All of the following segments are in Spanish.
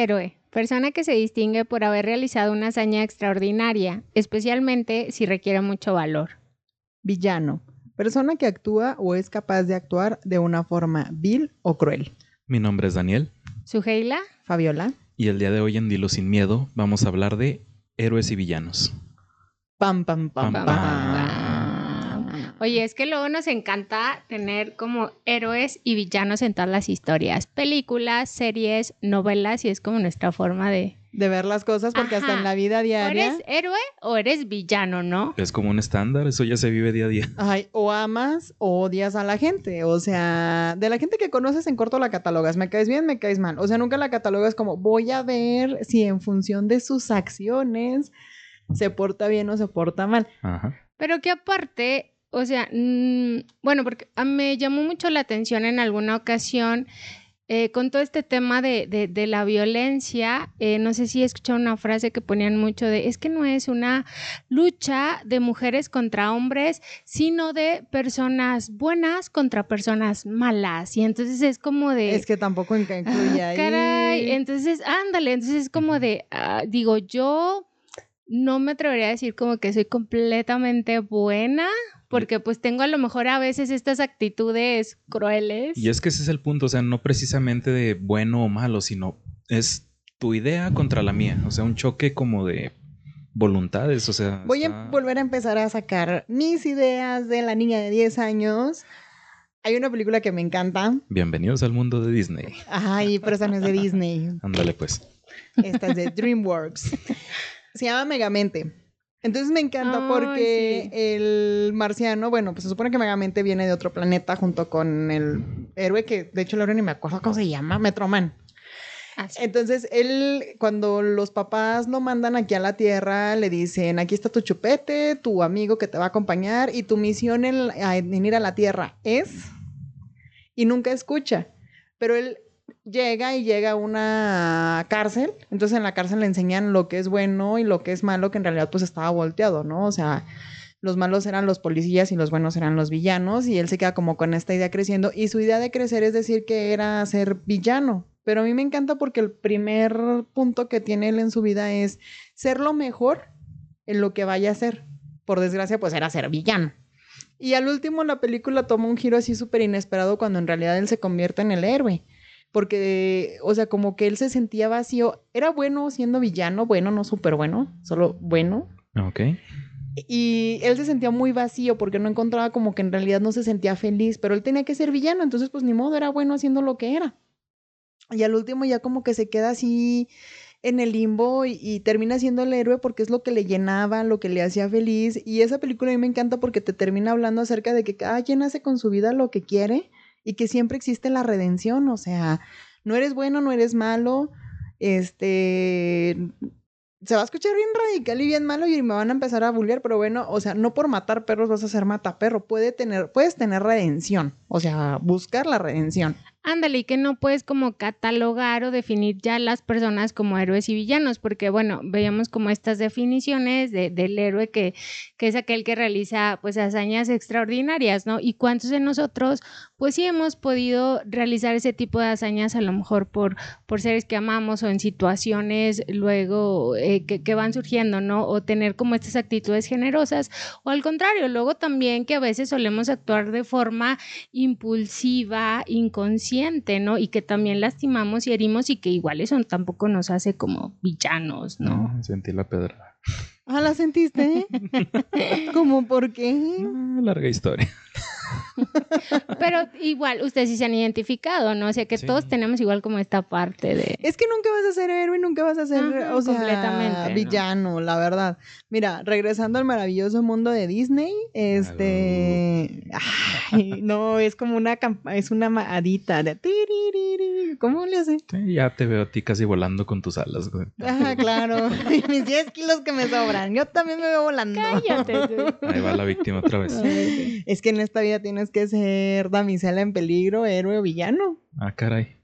Héroe. Persona que se distingue por haber realizado una hazaña extraordinaria, especialmente si requiere mucho valor. Villano. Persona que actúa o es capaz de actuar de una forma vil o cruel. Mi nombre es Daniel Sugeila. Fabiola. y el día de hoy en Dilo Sin Miedo vamos a hablar de héroes y villanos. Pam, pam, pam, Pam, pam. pam. Oye, es que luego nos encanta tener como héroes y villanos en todas las historias, películas, series, novelas, y es como nuestra forma de... De ver las cosas, porque hasta en la vida ¿O diaria. eres héroe o eres villano, no? Es como un estándar, eso ya se vive día a día. Ay, o amas o odias a la gente. O sea, de la gente que conoces en corto la catalogas. Me caes bien, me caes mal. O sea, nunca la catalogas como voy a ver si en función de sus acciones se porta bien o se porta mal. Ajá. Pero que aparte, o sea, mm, bueno, porque a- me llamó mucho la atención en alguna ocasión eh, con todo este tema de, de- de la violencia. eh, no sé si he escuchado una frase que ponían mucho de, es que no es una lucha de mujeres contra hombres, sino de personas buenas contra personas malas. Y entonces es como de... Es que tampoco inc- incluye Ah, ahí. Caray, entonces, ándale, entonces es como de, ah, digo, yo no me atrevería a decir como que soy completamente buena, porque pues tengo a lo mejor a veces estas actitudes crueles. Y es que ese es el punto, o sea, no precisamente de bueno o malo, sino es tu idea contra la mía, o sea, un choque como de voluntades, o sea. Voy a volver a empezar a sacar mis ideas de la niña de 10 años. Hay una película que me encanta. Bienvenidos al mundo de Disney. Ay, pero esa no es de Disney. Ándale pues. Esta es de DreamWorks. Se llama Megamente. Entonces me encanta porque sí. el marciano, bueno, pues se supone que Megamente viene de otro planeta junto con el héroe que, de hecho, héroe ni me acuerdo cómo se llama, Metroman. Así. Entonces, él, cuando los papás lo mandan aquí a la Tierra, le dicen, aquí está tu chupete, tu amigo que te va a acompañar y tu misión en, en ir a la Tierra es... Y nunca escucha. Pero él llega y llega a una cárcel. Entonces, en la cárcel le enseñan lo que es bueno y lo que es malo, que en realidad pues estaba volteado, ¿no? O sea... Los malos eran los policías y los buenos eran los villanos y él se queda como con esta idea creciendo y su idea de crecer es decir que era ser villano. Pero a mí me encanta porque el primer punto que tiene él en su vida es ser lo mejor en lo que vaya a ser. Por desgracia, pues era ser villano. Y al último la película toma un giro así súper inesperado cuando en realidad él se convierte en el héroe. Porque, o sea, como que él se sentía vacío. Era bueno siendo villano, bueno, no súper bueno, solo bueno. Ok. Y él se sentía muy vacío porque no encontraba como que en realidad no se sentía feliz, pero él tenía que ser villano, entonces pues ni modo, era bueno haciendo lo que era. Y al último ya como que se queda así en el limbo y, y termina siendo el héroe porque es lo que le llenaba, lo que le hacía feliz. Y esa película a mí me encanta porque te termina hablando acerca de que cada quien hace con su vida lo que quiere y que siempre existe la redención, o sea, no eres bueno, no eres malo, este, se va a escuchar bien radical y bien malo y me van a empezar a bullear, pero bueno, o sea, no por matar perros vas a ser mataperro, puede tener, puedes tener redención, o sea, buscar la redención. Ándale, y que no puedes como catalogar o definir ya las personas como héroes y villanos, porque bueno, veíamos como estas definiciones de- del héroe que, que es aquel que realiza pues hazañas extraordinarias, ¿no? Y cuántos de nosotros pues sí hemos podido realizar ese tipo de hazañas a lo mejor por, por seres que amamos o en situaciones luego eh, que van surgiendo, ¿no? O tener como estas actitudes generosas, o al contrario, luego también que a veces solemos actuar de forma impulsiva, inconsciente, ¿no? Y que también lastimamos y herimos y que igual eso tampoco nos hace como villanos, ¿no? Ah, Sentí la pedra. Ah, ¿la sentiste? ¿Cómo por qué? Ah, larga historia. Pero igual, ustedes sí se han identificado, ¿no? O sea, que Sí. todos tenemos igual como esta parte de... Es que nunca vas a ser héroe, nunca vas a ser, Ajá, o sea, completamente, ¿no? villano, la verdad. Mira, regresando al maravilloso mundo de Disney, este, ay, no, es como una es una madita de. ¿Cómo le hace? Sí, ya te veo a ti casi volando con tus alas. güey. Ajá, claro. Mis 10 kilos que me sobran. Yo también me veo volando. Cállate. Ahí va la víctima otra vez. Es que en esta vida tienes que ser damisela en peligro, héroe o villano. Ah, caray.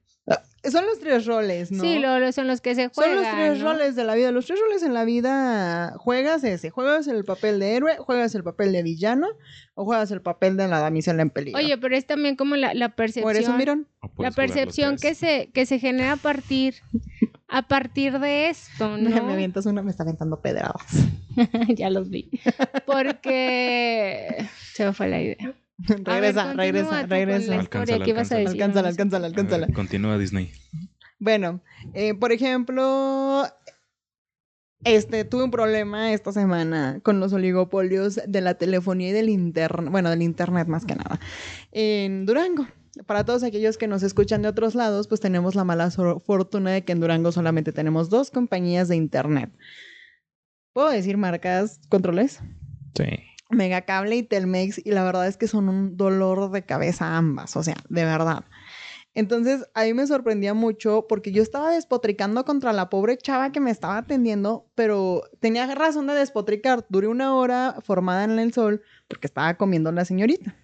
Son los tres roles, ¿no? Sí, lo, lo- son los que se juegan. Son los tres ¿no? roles de la vida. Los tres roles en la vida juegas ese. Juegas el papel de héroe, juegas el papel de villano o juegas el papel de la damisela en peligro. Oye, pero es también como la, la percepción. ¿O eres un mirón? La percepción que se, que se genera a partir. a partir de esto, ¿no? Me, me avientas una, me está aventando pedradas. ya los vi. Porque se me fue la idea. regresa, ver, regresa, regresa. la Alcánzala, historia. ¿Qué ibas a alcánzala. decir? Alcánzala, alcánzala, ver, continúa Disney. Bueno, eh, por ejemplo, este, tuve un problema esta semana con los oligopolios de la telefonía y del internet, bueno, del internet más que nada, en Durango. Para todos aquellos que nos escuchan de otros lados, pues tenemos la mala fortuna de que en Durango solamente tenemos dos compañías de internet. ¿Puedo decir marcas, controles? Sí. Megacable y Telmex, y la verdad es que son un dolor de cabeza ambas, o sea, de verdad. Entonces, ahí me sorprendía mucho porque yo estaba despotricando contra la pobre chava que me estaba atendiendo, pero tenía razón de despotricar. Duré una hora formada en el sol porque estaba comiendo la señorita.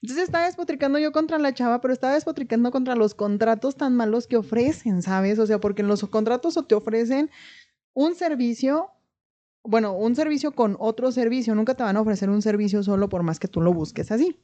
Entonces estaba despotricando yo contra la chava, pero estaba despotricando contra los contratos tan malos que ofrecen, ¿sabes? O sea, porque en los contratos o te ofrecen un servicio bueno, un servicio con otro servicio, nunca te van a ofrecer un servicio solo por más que tú lo busques así.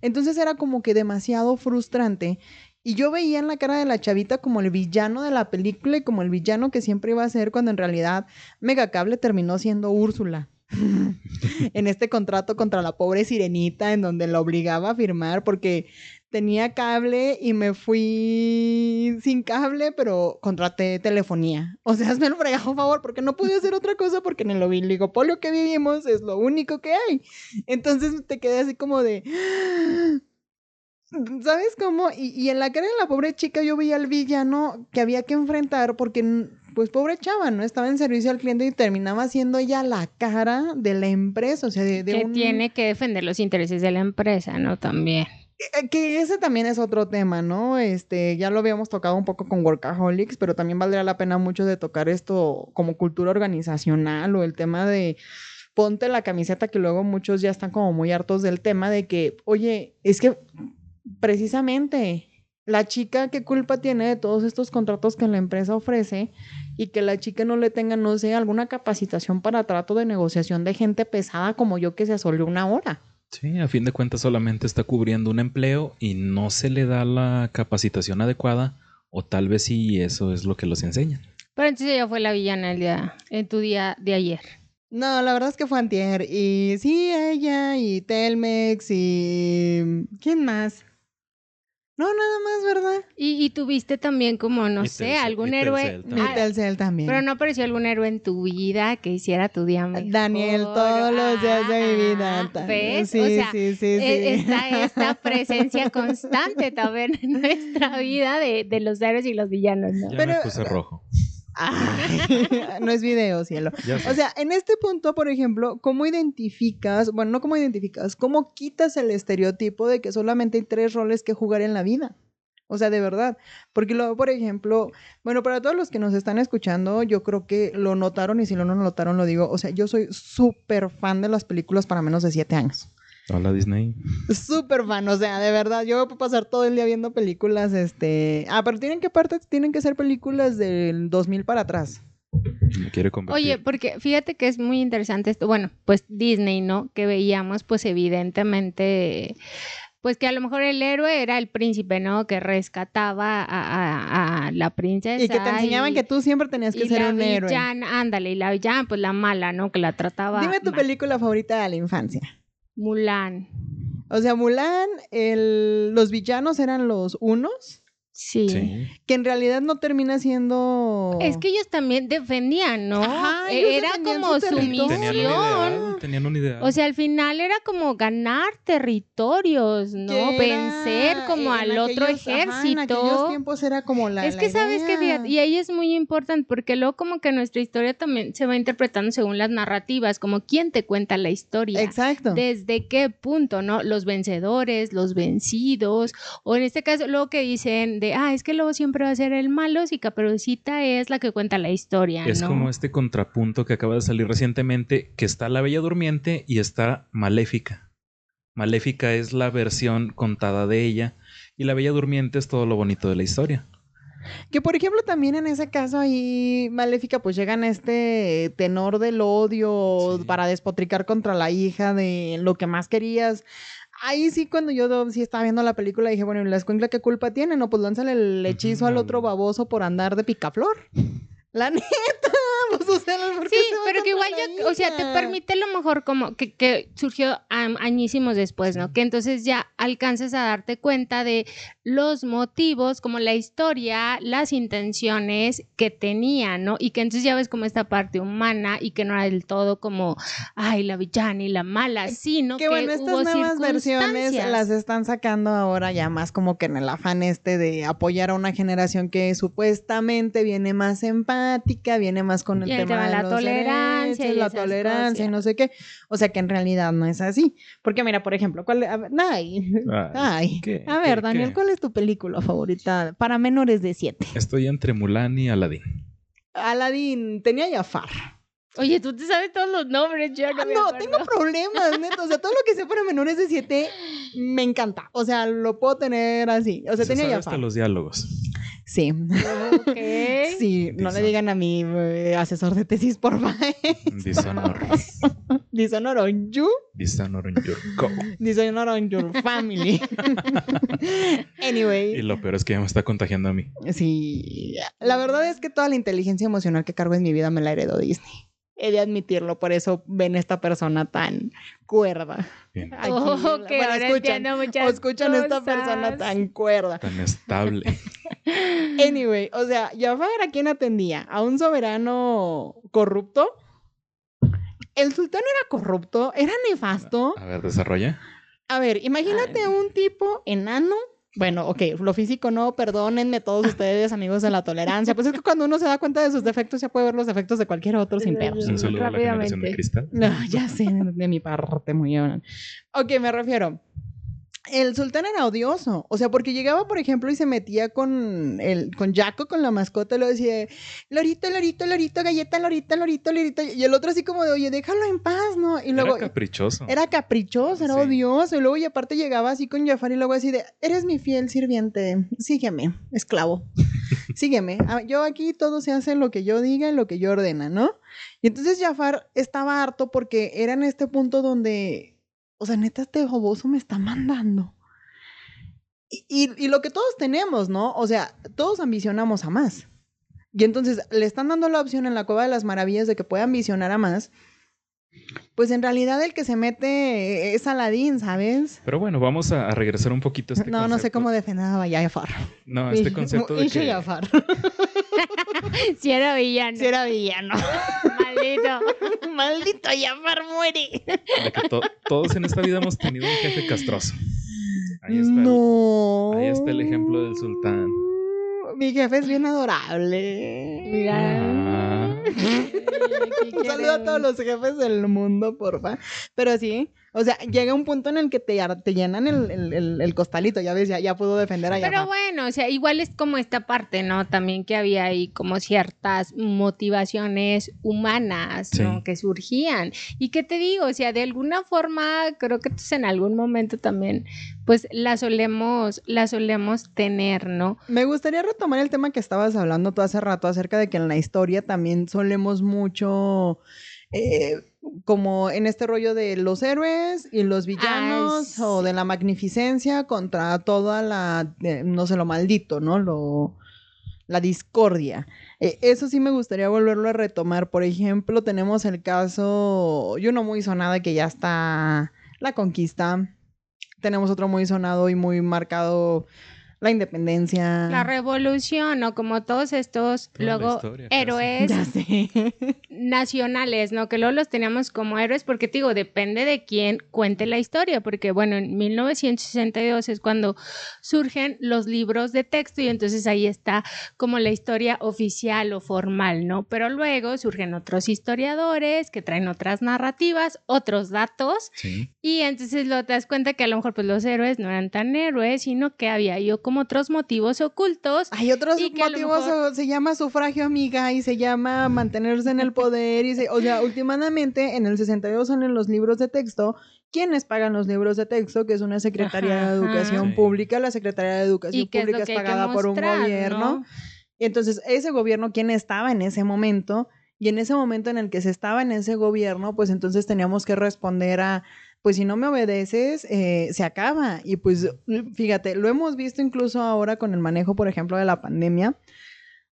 Entonces era como que demasiado frustrante y yo veía en la cara de la chavita como el villano de la película y como el villano que siempre iba a ser cuando en realidad Megacable terminó siendo Úrsula. en este contrato contra la pobre sirenita en donde la obligaba a firmar porque tenía cable y me fui sin cable, pero contraté telefonía. O sea, hazme el fregado favor, porque no pude hacer otra cosa porque en el oligopolio que vivimos es lo único que hay. Entonces te quedé así como de... ¿Sabes cómo? Y, y en la cara de la pobre chica yo veía al villano que había que enfrentar porque, pues, pobre chava, ¿no? Estaba en servicio al cliente y terminaba siendo ella la cara de la empresa, o sea, de, de que un... tiene que defender los intereses de la empresa, ¿no? También. Eh, Que ese también es otro tema, ¿no? Este, ya lo habíamos tocado un poco con Workaholics, pero también valdría la pena mucho de tocar esto como cultura organizacional o el tema de ponte la camiseta que luego muchos ya están como muy hartos del tema de que, oye, es que precisamente la chica qué culpa tiene de todos estos contratos que la empresa ofrece y que la chica no le tenga, no sé, alguna capacitación para trato de negociación de gente pesada como yo que se asolió una hora. Sí, a fin de cuentas solamente está cubriendo un empleo y no se le da la capacitación adecuada o tal vez sí eso es lo que los enseñan. Pero entonces ella fue la villana el día, en tu día de ayer. No, la verdad es que fue antier. Y sí, ella y Telmex y... ¿Quién más? No, nada más, ¿verdad? Y, y tuviste también como, no Y sé, Telcel- algún héroe. Telcel también. Ah, Telcel también. pero no apareció algún héroe en tu vida que hiciera tu día mejor. Daniel, todos los días de mi vida. Ah, ¿Ves? Sí, o sea, sí, sí, eh, sí. Está esta presencia constante también en nuestra vida de, de los héroes y los villanos, ¿no? Ya Pero- me puse rojo. Ay, no es video, cielo. O sea, en este punto, por ejemplo, ¿cómo identificas, bueno, no cómo identificas, cómo quitas el estereotipo de que solamente hay tres roles que jugar en la vida? O sea, de verdad. Porque luego, por ejemplo, bueno, para todos los que nos están escuchando, yo creo que lo notaron y si no lo notaron, lo digo. O sea, yo soy súper fan de las películas para menos de siete años. Hola Disney. Súper fan, o sea, de verdad, yo puedo pasar todo el día viendo películas, este... Ah, pero tienen que parte, tienen que ser películas del 2000 para atrás. Me quiere convertir. Oye, porque fíjate que es muy interesante esto. Bueno, pues Disney, ¿no? Que veíamos, pues evidentemente, pues que a lo mejor el héroe era el príncipe, ¿no? Que rescataba a, a- a la princesa. Y que te enseñaban y- que tú siempre tenías que y ser la un héroe. villana, ándale, y la villana, pues la mala, ¿no? Que la trataba. Dime tu mal. película favorita de la infancia. Mulan. O sea, Mulan, el- los villanos eran los unos, Sí. Sí. que en realidad no termina siendo... Es que ellos también defendían, ¿no? Ajá, E- ellos Era como su su territorio. Tenían un misión. ideal. Tenían un ideal. O sea, al final era como ganar territorios, ¿no? era- Vencer como al otro aquellos- ajá, ejército. en aquellos tiempos era como la es la que sabes que idea. y ahí es muy importante porque luego como que nuestra historia también se va interpretando según las narrativas, como quién te cuenta la historia. Exacto. ¿Desde qué punto, no? Los vencedores, los vencidos, o en este caso, luego que dicen de, ah, es que luego siempre va a ser el malo, si Caperucita es la que cuenta la historia, Es ¿no? como este contrapunto que acaba de salir recientemente, que está la Bella Durmiente y está Maléfica. Maléfica es la versión contada de ella y la Bella Durmiente es todo lo bonito de la historia. Que por ejemplo también en ese caso ahí Maléfica pues llegan a este tenor del odio Sí. para despotricar contra la hija de lo que más querías. Ahí sí, cuando yo sí estaba viendo la película, dije, bueno, ¿y la escuincla qué culpa tiene? No, pues lánzale el hechizo al otro baboso por andar de picaflor. La neta, pues o sea, ¿por qué Sí, se pero que igual ya, o sea, te permite lo mejor como que, que surgió añísimos después, ¿no? Que entonces ya alcances a darte cuenta de los motivos, como la historia, las intenciones que tenía, ¿no? Y que entonces ya ves como esta parte humana y que no era del todo como, ay, la villana y la mala, sino Que que bueno, estas nuevas versiones las están sacando ahora ya más como que en el afán este de apoyar a una generación que supuestamente viene más empática, viene más con el Y el tema tema de la tolerancia derechos, y la tolerancia y no sé qué. O sea que en realidad no es así. Porque mira, por ejemplo, ¿cuál? a ver, ay, ay. ¿qué? A ver, ¿Qué? Daniel, ¿Qué? ¿cuál es tu película favorita para menores de 7? Estoy entre Mulan y Aladdin. Aladdin, tenía Jafar. Oye, tú te sabes todos los nombres, yo no Ah, me no, acuerdo. tengo problemas, neta. O sea, todo lo que sea para menores de 7 me encanta. O sea, lo puedo tener así. O sea, Se tenía sabe Jafar. hasta los diálogos. Sí. Ok. Sí, no le digan a mi eh, asesor de tesis, por favor. Dishonor. Dishonor on you, Dishonor in your go. dishonor on your family. Y anyway, lo peor es que ya me está contagiando a mí. sí. La verdad es que toda la inteligencia emocional que cargo en mi vida me la heredó Disney. He de admitirlo, por eso ven esta persona tan cuerda. Bien, Aquí, Oh, bueno, ahora escuchan, entiendo o escuchan esta cosas. persona tan cuerda. tan estable. Anyway, o sea, Jafar a quién atendía? ¿A un soberano corrupto? El sultán era corrupto, era nefasto. A ver, desarrolla. A ver, imagínate un tipo enano. Bueno, ok, lo físico no, perdónenme todos ustedes, amigos de la tolerancia. Pues es que cuando uno se da cuenta de sus defectos, ya puede ver los defectos de cualquier otro sin pedos. Un saludo a la generación de Rápidamente. cristal. No, ya sé, de mi parte, muy bien. Ok, me refiero. El sultán era odioso. O sea, porque llegaba, por ejemplo, y se metía con el, con Jaco, con la mascota, y lo decía, Lorito, Lorito, Lorito, galleta, Lorito, Lorito, Lorito. Y el otro así como de, oye, déjalo en paz, ¿no? Y luego. Era caprichoso. Era caprichoso, era Sí. odioso. Y luego, y aparte llegaba así con Jafar y luego así de, eres mi fiel sirviente, sígueme, esclavo. sígueme. Yo aquí todo se hace lo que yo diga y lo que yo ordena, ¿no? Y entonces Jafar estaba harto porque era en este punto donde, o sea, neta, este boboso me está mandando. Y, y- y lo que todos tenemos, ¿no? O sea, todos ambicionamos a más. Y entonces le están dando la opción en la Cueva de las Maravillas de que pueda ambicionar a más. Pues en realidad el que se mete es Aladín, ¿sabes? Pero bueno, vamos a, a regresar un poquito a este no, no sé cómo defender a Jafar. No, este concepto de que Jafar. Si era villano. Si era villano. Maldito. Maldito Jafar muere. de que to- todos en esta vida hemos tenido un jefe castroso. Ahí está, el- no. ahí está el ejemplo del sultán. Mi jefe es bien adorable. Mira. Ah, Un saludo a todos los jefes del mundo, porfa. Pero sí, o sea, llega un punto en el que te, te llenan el, el- el- el costalito, ya ves, ya, ya pudo defender a Pero bueno, o sea, igual es como esta parte, ¿no? También que había ahí como ciertas motivaciones humanas, ¿no? Sí. Que surgían. Y que te digo, o sea, de alguna forma, creo que en algún momento también, pues la solemos, la solemos tener, ¿no? Me gustaría retomar el tema que estabas hablando tú hace rato acerca de que en la historia también solemos mucho eh, como en este rollo de los héroes y los villanos o sí. de la magnificencia contra toda la, eh, no sé, lo maldito, ¿no? Lo, la discordia. Eh, eso sí me gustaría volverlo a retomar. Por ejemplo, tenemos el caso, y uno muy sonado que ya está la conquista. Tenemos otro muy sonado y muy marcado, la independencia. La revolución, ¿no? Como todos estos, Toda luego, historia, héroes Ya sé. Nacionales, ¿no? Que luego los teníamos como héroes, porque te digo, depende de quién cuente la historia, porque bueno, en 1962 es cuando surgen los libros de texto y entonces ahí está como la historia oficial o formal, ¿no? Pero luego surgen otros historiadores que traen otras narrativas, otros datos, sí. y entonces lo te das cuenta que a lo mejor pues los héroes no eran tan héroes, sino que había yo como otros motivos ocultos. Hay otros motivos, mejor- se llama sufragio amiga y se llama mantenerse en el poder y se, o sea, últimamente en el 62 son en los libros de texto. ¿Quiénes pagan los libros de texto? Que es una Secretaría de. Educación Sí. Pública. La Secretaría de Educación es Pública es, pagada por un gobierno. ¿no? Y entonces, ese gobierno, ¿quién estaba en ese momento? Y en ese momento en el que se estaba en ese gobierno, pues entonces teníamos que responder a pues si no me obedeces, eh, se acaba. Y pues fíjate, lo hemos visto incluso ahora con el manejo, por ejemplo, de la pandemia.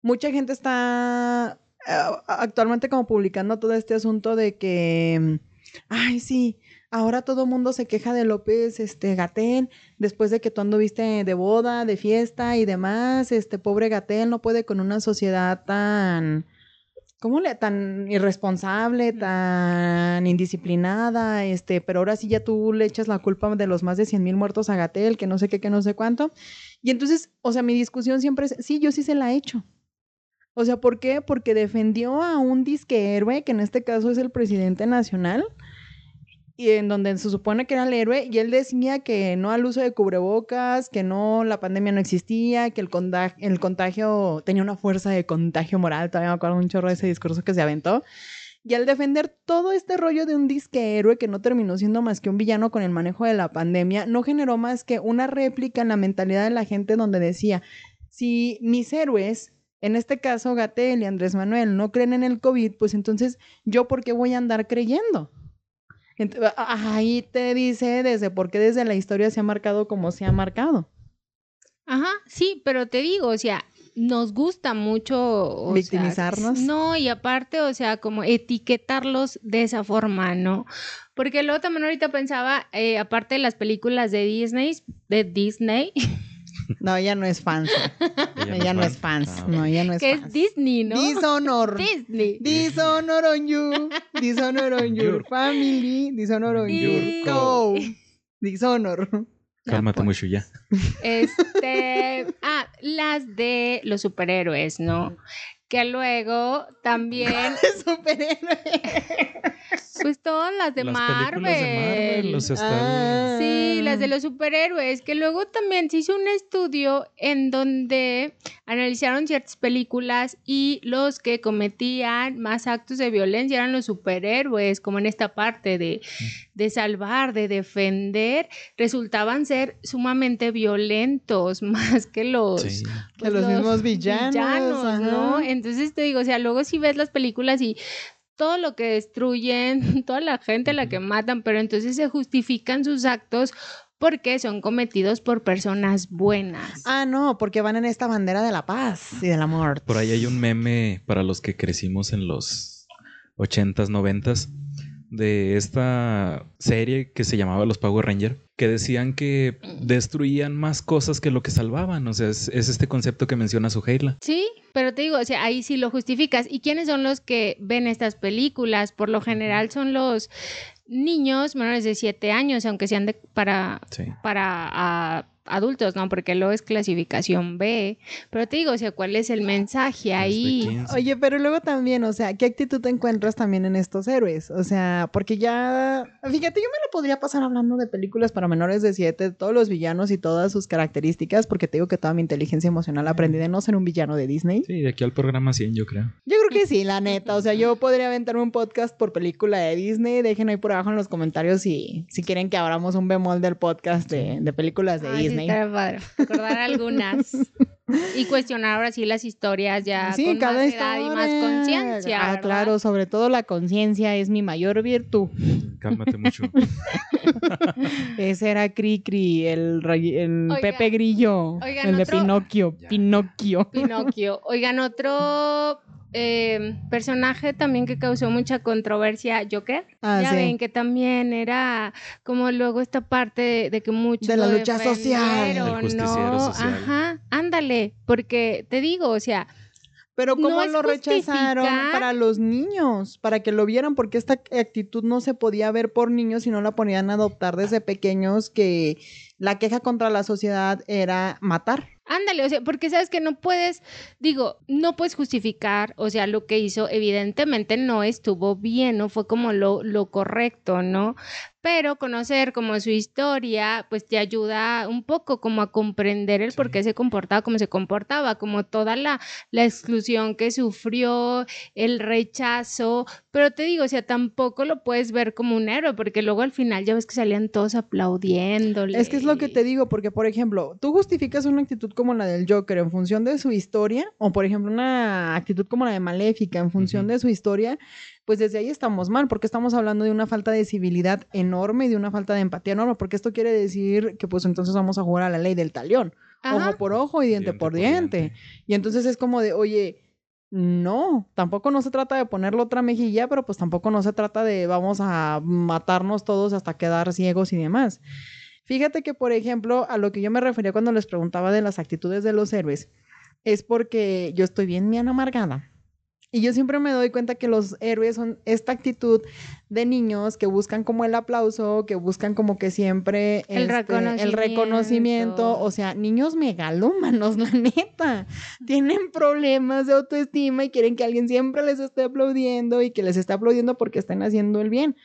Mucha gente está actualmente como publicando todo este asunto de que, ay, sí, ahora todo el mundo se queja de López este, Gatel, después de que tú anduviste de boda, de fiesta y demás, este pobre Gatel no puede con una sociedad tan ¿cómo le tan irresponsable, tan indisciplinada? Este, pero ahora sí ya tú le echas la culpa de los más de 100 mil muertos a Gatel, que no sé qué, que no sé cuánto. Y entonces, o sea, mi discusión siempre es, sí, yo sí se la he hecho. O sea, ¿por qué? Porque defendió a un disque héroe, que en este caso es el presidente nacional, y en donde se supone que era el héroe, y él decía que no al uso de cubrebocas, que no, la pandemia no existía, que el, contagio, el contagio tenía una fuerza de contagio moral, todavía me acuerdo un chorro de ese discurso que se aventó. Y al defender todo este rollo de un disque héroe que no terminó siendo más que un villano con el manejo de la pandemia, no generó más que una réplica en la mentalidad de la gente donde decía, si mis héroes, en este caso Gatel y Andrés Manuel, no creen en el COVID, pues entonces yo por qué voy a andar creyendo. Ahí te dice desde por qué desde la historia se ha marcado como se ha marcado. Ajá, sí, pero te digo, o sea, nos gusta mucho victimizarnos. no, y aparte, o sea, como etiquetarlos de esa forma, ¿no? Porque luego también ahorita pensaba, eh, aparte de las películas de Disney, de Disney, No, ella no es fans. Ella, no, es fans. No, ella no es que es Disney, ¿no? Dishonor. Disney. Dishonor on you. Dishonor on your family. Dishonor on your co. Dishonor. Cálmate mucho ya. Este, ah, las de los superhéroes, ¿no? Que luego también. superhéroes. Pues todas las de Las Marvel. películas de Marvel, los Ah. Sí, las de los superhéroes, que luego también se hizo un estudio en donde analizaron ciertas películas y los que cometían más actos de violencia eran los superhéroes, como en esta parte de, de salvar, de defender, resultaban ser sumamente violentos más que los... Sí. Que los mismos villanos. ¿no? Entonces te digo, o sea, luego si ves las películas y todo lo que destruyen, toda la gente a la que matan, pero entonces se justifican sus actos porque son cometidos por personas buenas. Ah, no, porque van en esta bandera de la paz y del amor. Por ahí hay un meme para los que crecimos en los 80s, 90s de esta serie que se llamaba Los Power Ranger, que decían que destruían más cosas que lo que salvaban. O sea, es, es este concepto que menciona Suheila. Sí, pero te digo, o sea, ahí sí lo justificas. ¿Y quiénes son los que ven estas películas? Por lo general son los niños menores de 7 años, aunque sean de, para, Sí. para ah, adultos, ¿no? Porque luego es clasificación B. Pero te digo, o sea, ¿cuál es el mensaje ahí? Desde 15. Oye, pero luego también, o sea, ¿qué actitud te encuentras también en estos héroes? O sea, porque ya, fíjate, yo me lo podría pasar hablando de películas para menores de 7, todos los villanos y todas sus características, porque te digo que toda mi inteligencia emocional aprendí de no ser un villano de Disney. Sí, de aquí al programa 100, yo creo. Yo creo que sí, la neta. O sea, yo podría aventarme un podcast por película de Disney. Dejen ahí por abajo en los comentarios si, si quieren que abramos un bemol del podcast de, de películas de Ay, sí, Disney. estaría padre. Recordar algunas. y cuestionar ahora sí las historias ya Sí, con cada más edad y más conciencia. Ah, ¿verdad? claro, sobre todo la conciencia es mi mayor virtud. Cálmate mucho. Ese era Cricri, el, el Pepe Grillo, oigan, el de otro- Pinocchio, Ya. Pinocchio. Pinocchio. Oigan, otro eh, personaje también que causó mucha controversia, Joker. Ah, ya sí. ven que también era como luego esta parte de, de que muchos De la lucha social. El ¿no? social. Ajá, ándale, porque te digo, o sea, Pero ¿cómo lo rechazaron justificar. para los niños? Para que lo vieran, porque esta actitud no se podía ver por niños y no la ponían a adoptar desde pequeños, que la queja contra la sociedad era matar. Ándale, o sea, porque sabes que no puedes, digo, no puedes justificar, o sea, lo que hizo evidentemente no estuvo bien, no fue como lo, lo correcto, ¿no? Pero conocer como su historia, pues te ayuda un poco como a comprender el Sí. por qué se comportaba como se comportaba, como toda la, la exclusión que sufrió, el rechazo, pero te digo, o sea, tampoco lo puedes ver como un héroe, porque luego al final ya ves que salían todos aplaudiéndole. Es que es lo que te digo, porque por ejemplo, tú justificas una actitud como la del Joker en función de su historia, o por ejemplo una actitud como la de Maléfica en función de su historia, pues desde ahí estamos mal, porque estamos hablando de una falta de civilidad enorme y de una falta de empatía enorme, porque esto quiere decir que pues entonces vamos a jugar a la ley del talión, Ajá. ojo por ojo y diente, por diente. Y entonces es como de, oye, no, tampoco no se trata de ponerle otra mejilla, pero pues tampoco no se trata de vamos a matarnos todos hasta quedar ciegos y demás. Fíjate que, por ejemplo, a lo que yo me refería cuando les preguntaba de las actitudes de los héroes, es porque yo estoy bien bien amargada. Y yo siempre me doy cuenta que los héroes son esta actitud de niños que buscan como el aplauso, que buscan como que siempre El este, el reconocimiento. O sea, niños megalómanos, la neta. Tienen problemas de autoestima y quieren que alguien siempre les esté aplaudiendo y que les esté aplaudiendo porque estén haciendo el bien.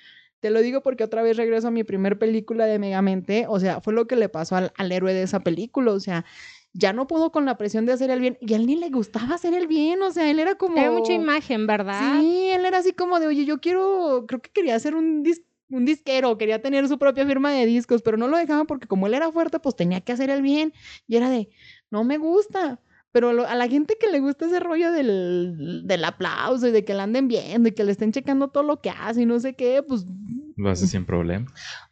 Te lo digo porque otra vez regreso a mi primer película de Megamente. O sea, fue lo que le pasó al, al héroe de esa película. O sea, ya no pudo con la presión de hacer el bien y a él ni le gustaba hacer el bien. O sea, él era como. Era mucha imagen, ¿verdad? Sí, él era así como de, oye, yo quiero, creo que quería hacer un, dis- un disquero, quería tener su propia firma de discos, pero no lo dejaban porque como él era fuerte, pues tenía que hacer el bien. Y era de, no me gusta. Pero a la gente que le gusta ese rollo del, del aplauso y de que la anden viendo y que le estén checando todo lo que hace y no sé qué, pues Lo hace sin problema.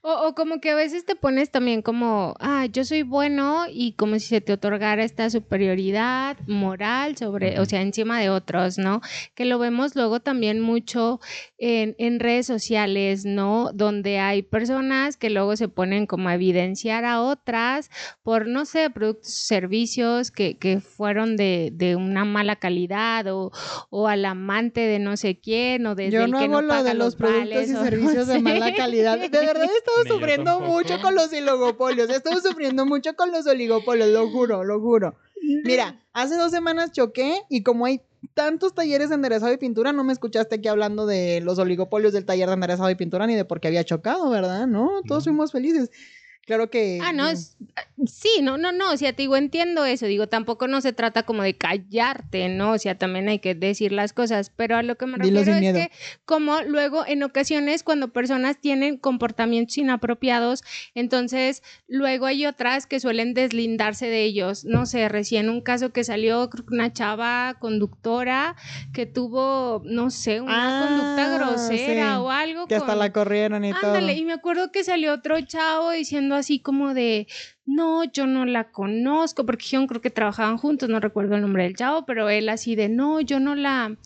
O, o como que a veces te pones también como, ah, yo soy bueno y como si se te otorgara esta superioridad moral sobre, o sea, encima de otros, ¿no? Que lo vemos luego también mucho en, en redes sociales, ¿no? Donde hay personas que luego se ponen como a evidenciar a otras por, no sé, productos, servicios que, que fueron de, de una mala calidad o, o al amante de no sé quién o desde yo el no que hago no lo de los productos vales y o servicios de mala calidad. De verdad Ni yo sufriendo mucho con los oligopolios. He estado sufriendo mucho con los oligopolios, lo juro, lo juro. Mira, hace dos semanas choqué y como hay tantos talleres de enderezado y pintura, no me escuchaste aquí hablando de los oligopolios del taller de enderezado y pintura ni de por qué había chocado, ¿verdad? No, todos No. fuimos felices. Claro que... Ah, no, es- sí, no, no, no, o sea, te digo, entiendo eso, digo, tampoco no se trata como de callarte, ¿no? O sea, también hay que decir las cosas, pero a lo que me Dilo refiero es miedo. que como luego en ocasiones cuando personas tienen comportamientos inapropiados, entonces luego hay otras que suelen deslindarse de ellos, no sé, recién un caso que salió, creo que una chava conductora que tuvo, no sé, una Ah, conducta grosera sí, o algo. Que hasta la corrieron y todo. Y me acuerdo que salió otro chavo diciendo así como de, no, yo no la conozco, porque yo creo que trabajaban juntos, no recuerdo el nombre del chavo, pero él así de, no, yo no la,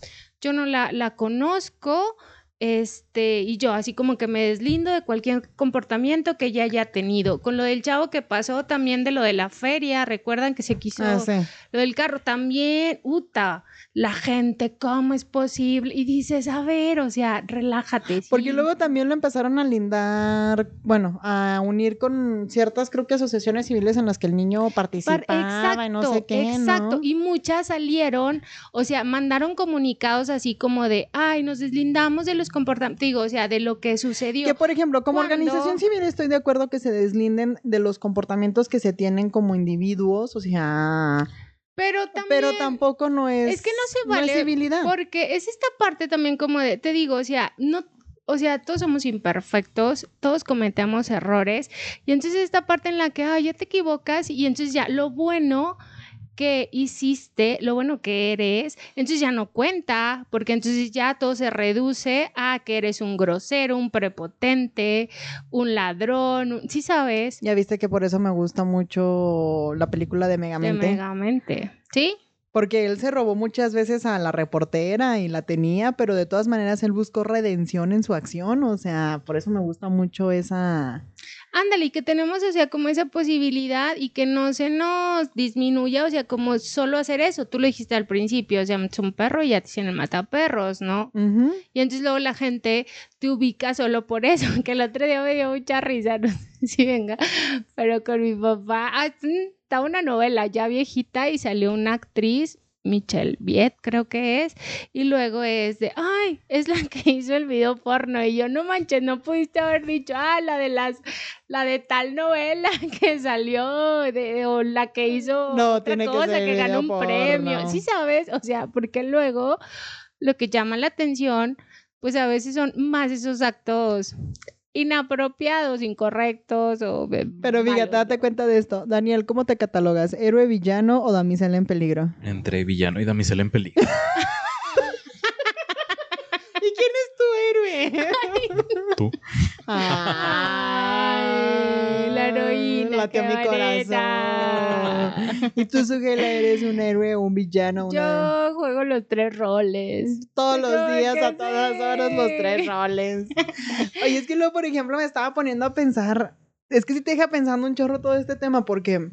yo no la, la conozco, este, y yo así como que me deslindo de cualquier comportamiento que ella haya tenido. Con lo del chavo que pasó también de lo de la feria, recuerdan que se quiso, Ah, sí. lo del carro también, uta, la gente, ¿cómo es posible? Y dices, a ver, o sea, relájate. Porque luego también lo empezaron a lindar, bueno, a unir con ciertas, creo que asociaciones civiles en las que el niño Par- participaba y no sé qué, exacto. ¿no? Y muchas salieron, o sea, mandaron comunicados así como de, ay, nos deslindamos de los comportamientos, digo, o sea, de lo que sucedió. Que por ejemplo, como ¿Cuándo? organización civil estoy de acuerdo que se deslinden de los comportamientos que se tienen como individuos, o sea, pero también, pero tampoco no es es que no se no es vale, civilidad. porque es esta parte también como de, te digo, o sea, no o sea, todos somos imperfectos, todos cometemos errores, y entonces esta parte en la que, ay, ya te equivocas, y entonces ya lo bueno que hiciste, lo bueno que eres, entonces ya no cuenta, porque entonces ya todo se reduce a que eres un grosero, un prepotente, un ladrón, un- ¿sí sabes? Ya viste que por eso me gusta mucho la película de De Megamente. Megamente, ¿sí? Porque él se robó muchas veces a la reportera y la tenía, pero de todas maneras él buscó redención en su acción. O sea, por eso me gusta mucho esa. Ándale, y que tenemos, o sea, como esa posibilidad y que no se nos disminuya, o sea, como solo hacer eso. Tú lo dijiste al principio, o sea, es un perro y ya te dicen el mataperros, ¿no? Y entonces luego la gente te ubica solo por eso, que el otro día me dio mucha risa, no sé si venga, pero con mi papá, ah, mm, está una novela ya viejita y salió una actriz, Michelle Viet creo que es, y luego es de, ay, es la que hizo el video porno, y yo, no manches, no pudiste haber dicho, ah, la de las, la de tal novela que salió, de, o la que hizo No, otra tiene que cosa, ser que, ganó un premio, sí sabes, o sea, porque luego lo que llama la atención, pues a veces son más esos actos inapropiados, incorrectos o... Pero fíjate, date cuenta de esto. Daniel, ¿cómo te catalogas? ¿Héroe, villano o damisela en peligro? Entre villano y damisela en peligro. ¿Y quién es tu héroe? Tú. Ay heroína. Mi corazón. ¿Y tú, Sugela, eres un héroe un villano? Una... Yo juego los tres roles. Todos los días, a todas horas, los tres roles. Oye, es que luego, por ejemplo, me estaba poniendo a pensar. Es que sí te deja pensando un chorro todo este tema, porque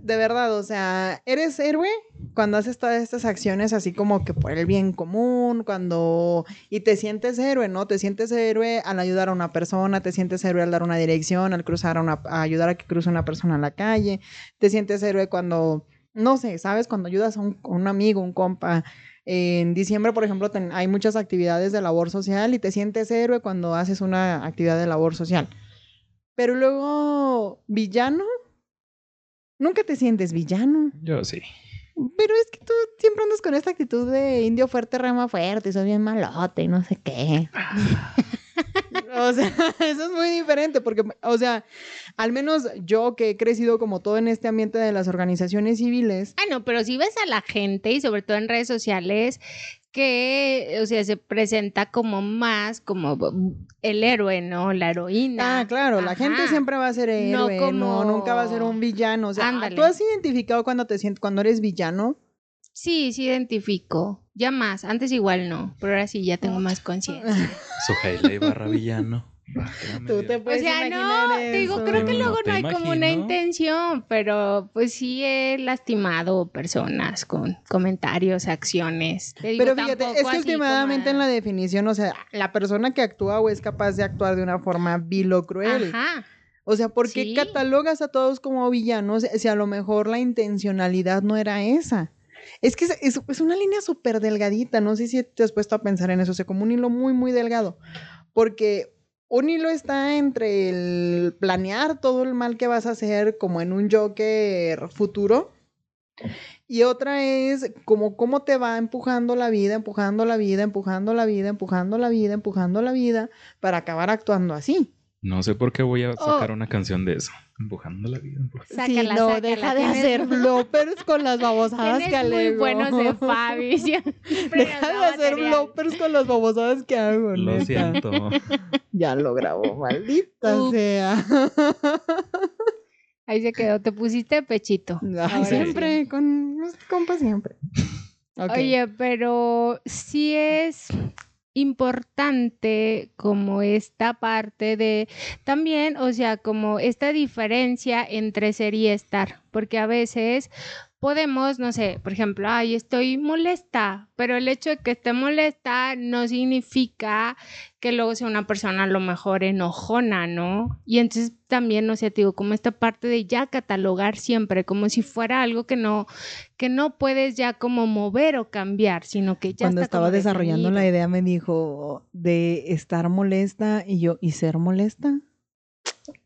de verdad, o sea, eres héroe cuando haces todas estas acciones así como que por el bien común, cuando... Y te sientes héroe, ¿no? Te sientes héroe al ayudar a una persona, te sientes héroe al dar una dirección, al cruzar a una... a ayudar a que cruce una persona en la calle, te sientes héroe cuando... No sé, ¿sabes? Cuando ayudas a un, amigo, un compa. En diciembre, por ejemplo, hay muchas actividades de labor social y te sientes héroe cuando haces una actividad de labor social. Pero luego, villano, nunca te sientes villano. Yo sí. Pero es que tú siempre andas con esta actitud de indio fuerte, rama fuerte, y sos bien malote y no sé qué. o sea, eso es muy diferente porque, o sea, al menos yo que he crecido como todo en este ambiente de las organizaciones civiles, Ah, no, pero si ves a la gente y sobre todo en redes sociales que, o sea, se presenta como más como el héroe, ¿no? La heroína. Ah, claro, la gente siempre va a ser héroe, no, como- nunca va a ser un villano. O sea, Ándale. ¿tú has identificado cuando te sientes, cuando eres villano? Sí, sí identifico. Ya más, antes igual no, pero ahora sí ya tengo más conciencia. Sujaila Ibarra Villano. Tú te O puedes sea, imaginar no, te digo, creo que No luego no hay como una intención, pero pues sí he lastimado personas con comentarios, acciones. Te digo, Pero fíjate, es que últimamente como en la definición, o sea, la persona que actúa o es capaz de actuar de una forma vil o cruel. Ajá. O sea, ¿por qué Sí. catalogas a todos como villanos si a lo mejor la intencionalidad no era esa? Es que es, es- es una línea súper delgadita, no sé si te has puesto a pensar en eso, o sea, como un hilo muy, muy delgado. Porque un hilo está entre el planear todo el mal que vas a hacer como en un Joker futuro. Y otra es como cómo te va empujando la vida, empujando la vida, empujando la vida, empujando la vida, empujando la vida, para acabar actuando así. No sé por qué voy a Oh. sacar una canción de eso. Empujando la vida. empujando- Sácala, no, sácala, deja de hacer bloopers con las babosadas que Tienes muy alego. buenos de Fabi. siempre Deja de hacer bloopers con las babosadas que hago, Lo neta. siento. Ya lo grabó, maldita sea. Ahí se quedó, te pusiste pechito. Ay, Ahora sí. siempre, con los compas siempre. Oye, pero sí es importante como esta parte de también, o sea, como esta diferencia entre ser y estar, porque a veces podemos, no sé, por ejemplo, ay, estoy molesta, pero el hecho de que esté molesta no significa que luego sea una persona a lo mejor enojona, ¿no? Y entonces también, no sé, te digo, como esta parte de ya catalogar siempre, como si fuera algo que no, que no puedes ya como mover o cambiar, sino que ya Cuando está estaba desarrollando la idea me dijo de estar molesta y yo, ¿y ser molesta?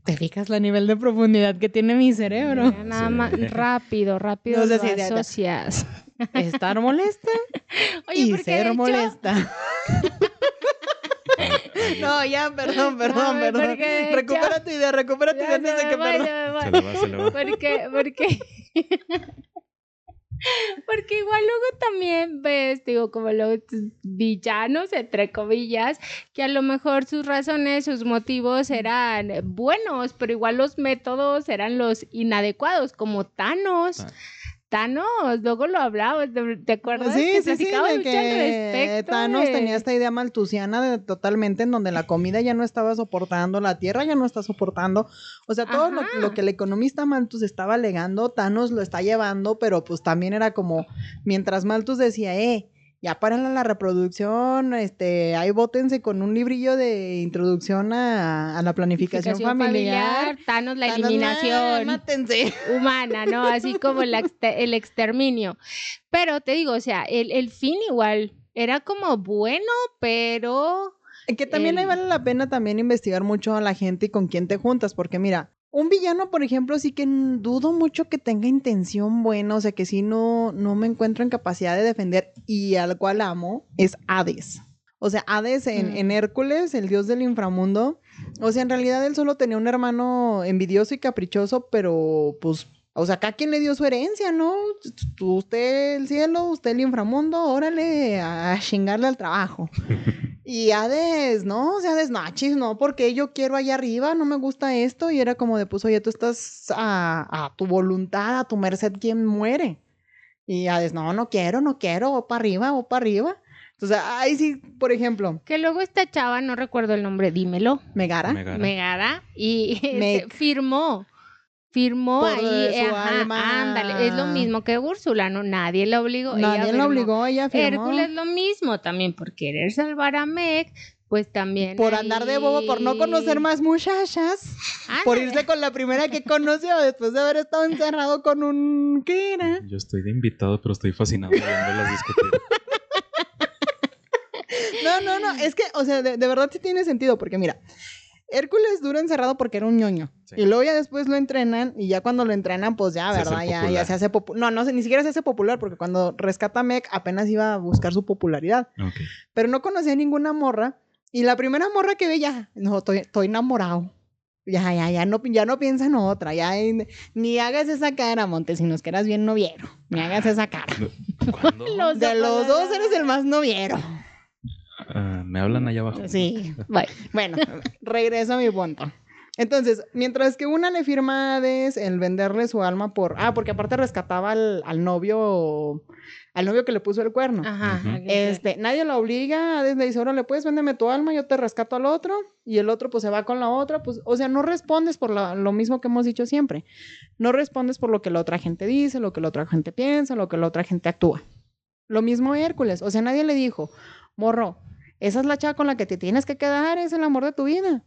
¿Te fijas la nivel de profundidad que tiene mi cerebro? Mira, nada Sí. más rápido, rápido No sé si asocias. Estar molesta Oye, y ser hecho- molesta. No, ya, perdón, perdón, No, perdón. Recupera tu idea, recupera tu idea antes de que perdón. se me voy. Se le va, se le va. Porque, porque, porque igual luego también ves, digo, como los villanos, entre comillas, que a lo mejor sus razones, sus motivos eran buenos, pero igual los métodos eran los inadecuados, como Thanos. Thanos, luego lo hablamos, ¿te- ¿te acuerdas? Sí, que sí, sí, de al que respecto Thanos de- tenía esta idea maltusiana de totalmente en donde la comida ya no estaba soportando, la tierra ya no está soportando. O sea, todo lo, lo que el economista Malthus estaba alegando, Thanos lo está llevando, pero pues también era como, mientras Malthus decía, eh, ya párenle la reproducción, este, ahí bótense con un librillo de introducción a, a la planificación, Planificación familiar. Thanos, la eliminación. "Ay, Mátense. humana, ¿no? Así como el exterminio. Pero te digo, o sea, el, el fin igual era como bueno, pero Que también ahí vale la pena también investigar mucho a la gente y con quién te juntas, porque mira, un villano, por ejemplo, sí que dudo mucho que tenga intención buena, o sea, que sí no, no me encuentro en capacidad de defender y al cual amo, es Hades. O sea, Hades en, Mm. en Hércules, el dios del inframundo, o sea, en realidad él solo tenía un hermano envidioso y caprichoso, pero pues, o sea, acá quien le dio su herencia, ¿no? Tú- Usted el cielo, usted el inframundo, órale a, chingarle al trabajo. Y Hades, no, o sea, Hades, no, chis, no, porque yo quiero allá arriba, no me gusta esto. Y era como de, pues, oye, tú estás a, a tu voluntad, a tu merced, ¿quién muere? Y Hades, no, no quiero, no quiero, o para arriba, o para arriba. Entonces, ahí sí, por ejemplo, Que luego esta chava, no recuerdo el nombre, dímelo, Megara. Megara. Megara, y este, firmó. Firmó Por ahí, su ajá, alma. ándale, es lo mismo que Úrsula, ¿no? Nadie la obligó. ella Nadie la obligó, ella firmó. Hércules lo mismo, también por querer salvar a Meg, pues también. Por andar de bobo, por no conocer más muchachas, por irse con la primera que conoció después de haber estado encerrado con un... ¿Qué era? Yo estoy de invitado, pero estoy fascinado viéndolas discutir. No, no, no, es que, o sea, de, de verdad sí tiene sentido, porque mira, Hércules dura encerrado porque era un ñoño. Sí. Y luego ya después lo entrenan, y ya cuando lo entrenan, pues ya, ¿verdad? Ya, ya se hace popular. No, no, ni siquiera se hace popular, porque cuando rescata a Meg apenas iba a buscar su popularidad. Pero no conocía ninguna morra, y la primera morra que ve ya, no, estoy, estoy enamorado. Ya, ya, ya no, ya no piensa en otra, ya en- ni hagas esa cara, Montesinos, que eras bien noviero, ni hagas esa cara. Los De los dos eres el más noviero. Ah, me hablan allá abajo. Sí, Bye. Bueno, regreso a mi punto. Entonces, mientras que una le firma a Hades el venderle su alma por... Ah, porque aparte rescataba al, al novio... Al novio que le puso el cuerno. Ajá. Este, nadie la obliga, Hades le dice, órale, puedes véndeme tu alma, yo te rescato al otro, y el otro pues se va con la otra, pues, o sea, no respondes por la- lo mismo que hemos dicho siempre. No respondes por lo que la otra gente dice, lo que la otra gente piensa, lo que la otra gente actúa. Lo mismo Hércules, o sea, nadie le dijo, morro, esa es la chava con la que te tienes que quedar, es el amor de tu vida.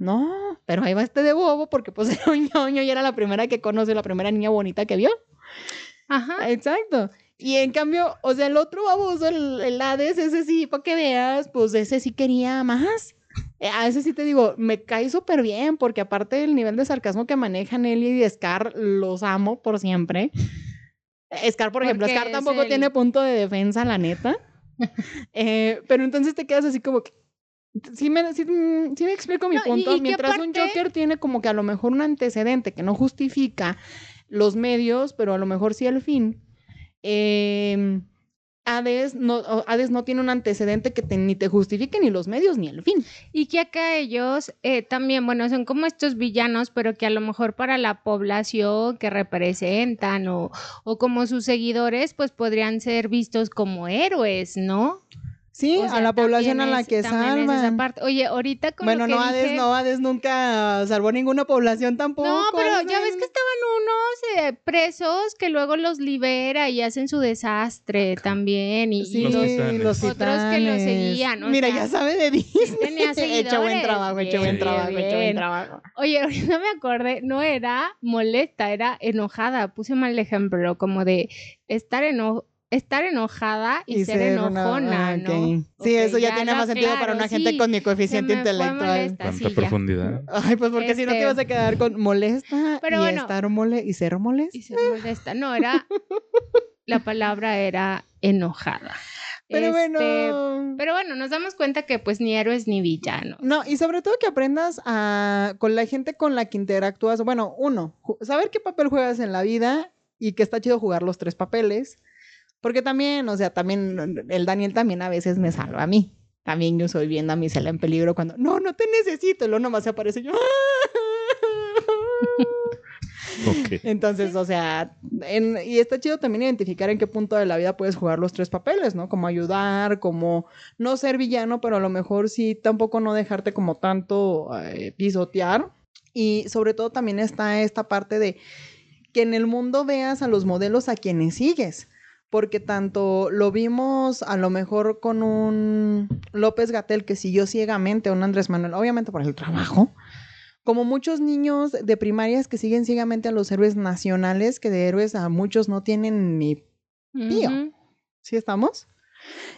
No, pero ahí va este de bobo porque pues era un ñoño y era la primera que conoce, la primera niña bonita que vio. Ajá. Exacto. Y en cambio, o sea, el otro baboso, el, el Hades, ese sí, para que veas, pues ese sí quería más. Eh, A ese sí te digo, me cae súper bien, porque aparte del nivel de sarcasmo que manejan él y Scar, los amo por siempre. Scar, por ejemplo, Scar tampoco el- tiene punto de defensa, la neta. Eh, pero entonces te quedas así como que. Sí me, sí, mm, sí me explico mi No, punto. y Mientras un Joker tiene como que a lo mejor un antecedente que no justifica los medios, pero a lo mejor sí el fin. Eh, Hades, no, Hades no tiene un antecedente que te- ni te justifique ni los medios ni el fin. Y que acá ellos eh, también, bueno, son como estos villanos, pero que a lo mejor para la población que representan o, o como sus seguidores, pues podrían ser vistos como héroes, ¿no? Sí, O sea, a la población a la es- que es esa salvan. parte. Oye, ahorita con Bueno, lo que no, Hades dije- no, Hades nunca salvó ninguna población tampoco. No, pero Hades ya es- ves que estaban unos eh, presos que luego los libera y hacen su desastre también. Y, y Sí, Los los- titanes. los Otros que lo titanes. seguían, o Mira, sea, ya sabe de Disney. tenía hecho buen trabajo, hecho buen Bien, trabajo, hecho buen bien. trabajo. Oye, ahorita me acordé, no era molesta, era enojada. Puse mal ejemplo, como de estar eno- estar enojada y, ser, una- enojona, ¿no? ok. Sí, eso ya, tiene más sentido para una gente sí, con mi coeficiente intelectual. molesta, Tanta sí, profundidad. Ay, pues porque si no te Este- ibas a quedar con molesta Pero y bueno. estar mole y ser molesta. Y ser molesta. No, era. la palabra era enojada. Pero Este, bueno. Pero bueno, nos damos cuenta que pues ni héroes ni villanos. No, y sobre todo que aprendas a, con la gente con la que interactúas. Bueno, uno, saber qué papel juegas en la vida y que está chido jugar los tres papeles. Porque también, o sea, también el Daniel también a veces me salva a mí. También yo soy viendo a mi cela en peligro cuando, no, no te necesito. Y luego nomás se aparece yo. Entonces, o sea, en- y está chido también identificar en qué punto de la vida puedes jugar los tres papeles, ¿no? Como ayudar, como no ser villano, pero a lo mejor sí tampoco no dejarte como tanto eh, pisotear. Y sobre todo también está esta parte de que en el mundo veas a los modelos a quienes sigues. Porque tanto lo vimos a lo mejor con un López Gatel que siguió ciegamente a un Andrés Manuel, obviamente por el trabajo, como muchos niños de primarias que siguen ciegamente a los héroes nacionales, que de héroes a muchos no tienen ni... Tío. Ujú. ¿Sí estamos?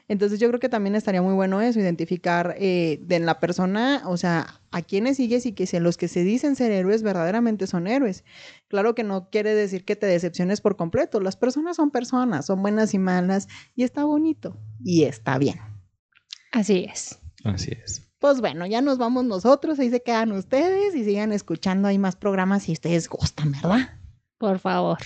Entonces yo creo que también estaría muy bueno eso, identificar eh, de en la persona, o sea, a quienes sigues y que si los que se dicen ser héroes verdaderamente son héroes. Claro que no quiere decir que te decepciones por completo, las personas son personas, son buenas y malas, y está bonito, y está bien. Así es. Así es. Pues bueno, ya nos vamos nosotros, ahí se quedan ustedes y sigan escuchando, hay más programas si ustedes gustan, ¿verdad? Por favor.